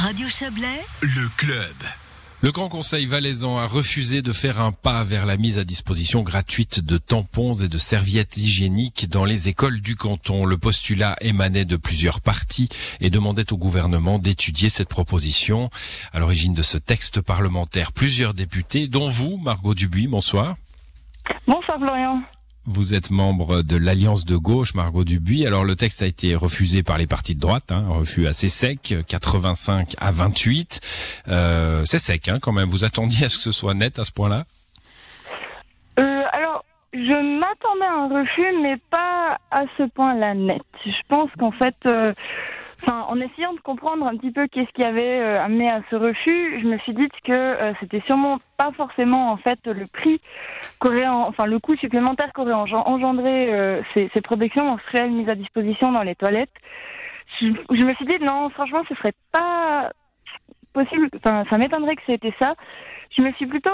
Radio Chablais, Le club. Le Grand Conseil valaisan a refusé de faire un pas vers la mise à disposition gratuite de tampons et de serviettes hygiéniques dans les écoles du canton. Le postulat émanait de plusieurs partis et demandait au gouvernement d'étudier cette proposition. À l'origine de ce texte parlementaire, plusieurs députés, dont vous, Margot Dubuis, bonsoir. Bonsoir Florian. Vous êtes membre de l'Alliance de gauche, Margot Dubuis. Alors le texte a été refusé par les partis de droite, hein, un refus assez sec, 85 à 28. Euh, c'est sec hein, quand même. Vous attendiez à ce que ce soit net à ce point-là? Euh, alors, je m'attendais à un refus, mais pas à ce point-là net. Je pense qu'en fait, euh, en essayant de comprendre un petit peu qu'est-ce qui avait euh, amené à ce refus, je me suis dit que euh, c'était sûrement pas forcément en fait le prix qu'aurait, en- enfin le coût supplémentaire qu'aurait engen- engendré euh, ces, ces protections menstruelles mises à disposition dans les toilettes. Je, me suis dit non, franchement, ce serait pas possible. Enfin, ça m'étonnerait que c'était ça. Je me suis plutôt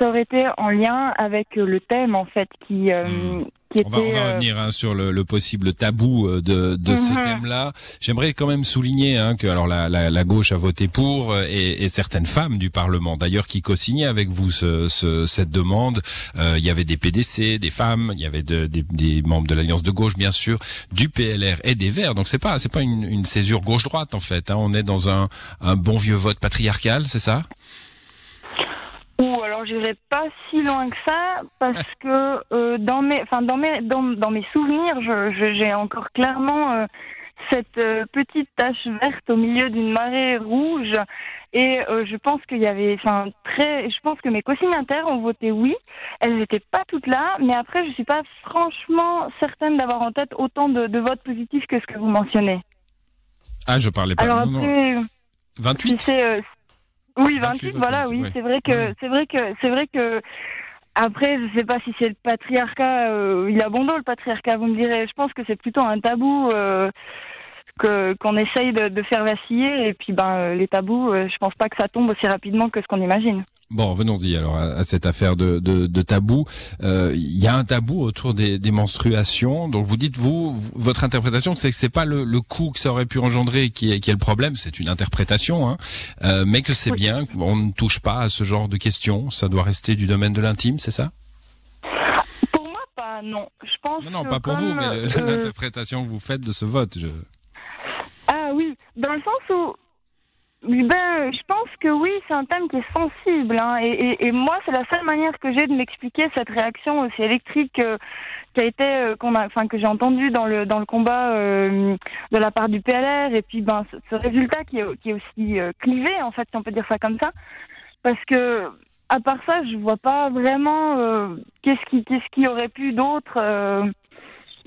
ça aurait été en lien avec le thème en fait qui euh, Hmm. Qui On va, on va euh, revenir hein, sur le, le possible tabou euh, de, de ce Mhm. thème-là. J'aimerais quand même souligner hein, que alors la, la, la gauche a voté pour euh, et, et certaines femmes du Parlement d'ailleurs qui co-signaient avec vous ce, ce- cette demande. Euh, il y avait des PDC, des femmes, il y avait de- des, des membres de l'Alliance de gauche bien sûr, du PLR et des Verts. Donc c'est pas c'est pas une, une césure gauche-droite en fait. hein. On est dans un, un bon vieux vote patriarcal, c'est ça? Alors j'irai pas si loin que ça parce que euh, dans mes enfin dans mes dans, dans mes souvenirs j'ai encore clairement euh, cette euh, petite tache verte au milieu d'une marée rouge. Et je pense qu'il y avait enfin très je pense que mes co-signataires ont voté oui. Elles n'étaient pas toutes là mais après je suis pas franchement certaine d'avoir en tête autant de, de votes positifs que ce que vous mentionnez. Ah, je parlais pas. alors non, après Si 28 c'est euh, oui 28, 28 voilà oui ouais. c'est vrai que Ouais. c'est vrai que c'est vrai que après je sais pas si c'est le patriarcat euh, il a bon dos le patriarcat vous me direz je pense que c'est plutôt un tabou euh, que qu'on essaye de, de faire vaciller et puis ben euh, les tabous euh, je pense pas que ça tombe aussi rapidement que ce qu'on imagine Bon, venons-y alors à, à cette affaire de, de, de tabou. Euh, Il y a un tabou autour des, des menstruations. Donc vous dites vous, votre interprétation, c'est que c'est pas le, le coût que ça aurait pu engendrer qui est, qui est le problème. C'est une interprétation, hein, euh, mais que c'est Oui. bien. On ne touche pas à ce genre de questions. Ça doit rester du domaine de l'intime, c'est ça? Pour moi pas non je pense Non, non, que pas pour vous, mais euh, l'interprétation que vous faites de ce vote. Je... Ah oui, dans le sens où, ben, je pense que oui, c'est un thème qui est sensible. Hein, et, moi, c'est la seule manière que j'ai de m'expliquer cette réaction aussi électrique euh, qui a été, euh, qu'on a, enfin, que j'ai entendu dans le dans le combat euh, de la part du PLR. Et puis, ben, ce, résultat qui est, qui est aussi clivé, en fait, si on peut dire ça comme ça, parce que à part ça, je vois pas vraiment qu'est-ce qui qu'est-ce qui aurait pu d'autre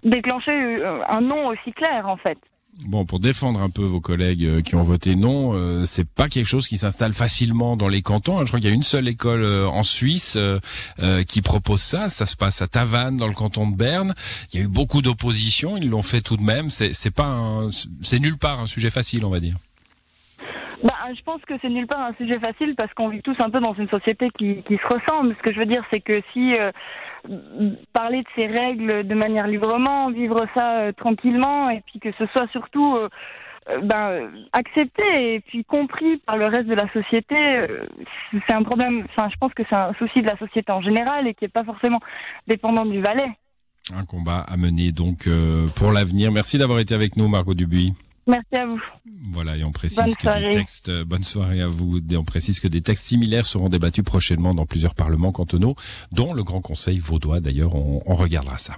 déclencher un non aussi clair, en fait. Bon, pour défendre un peu vos collègues euh, qui ont voté non, euh, c'est pas quelque chose qui s'installe facilement dans les cantons. hein. Je crois qu'il y a une seule école euh, en Suisse euh, qui propose ça. Ça se passe à Tavannes, dans le canton de Berne. Il y a eu beaucoup d'opposition. Ils l'ont fait tout de même. C'est pas, c'est nulle part un sujet facile, on va dire. Bah, je pense que c'est nulle part un sujet facile parce qu'on vit tous un peu dans une société qui, qui se ressemble. Ce que je veux dire, c'est que si euh, parler de ces règles de manière librement, vivre ça euh, tranquillement, et puis que ce soit surtout euh, ben, accepté et puis compris par le reste de la société, c'est un problème. Je pense que c'est un souci de la société en général et qui n'est pas forcément dépendant du Valais. Un combat à mener donc pour l'avenir. Merci d'avoir été avec nous, Margot Dubuis. Merci à vous. Voilà, et on précise Bonne que des textes, euh, bonne soirée à vous, et on précise que des textes similaires seront débattus prochainement dans plusieurs parlements cantonaux, dont le Grand Conseil vaudois. D'ailleurs, on, on regardera ça.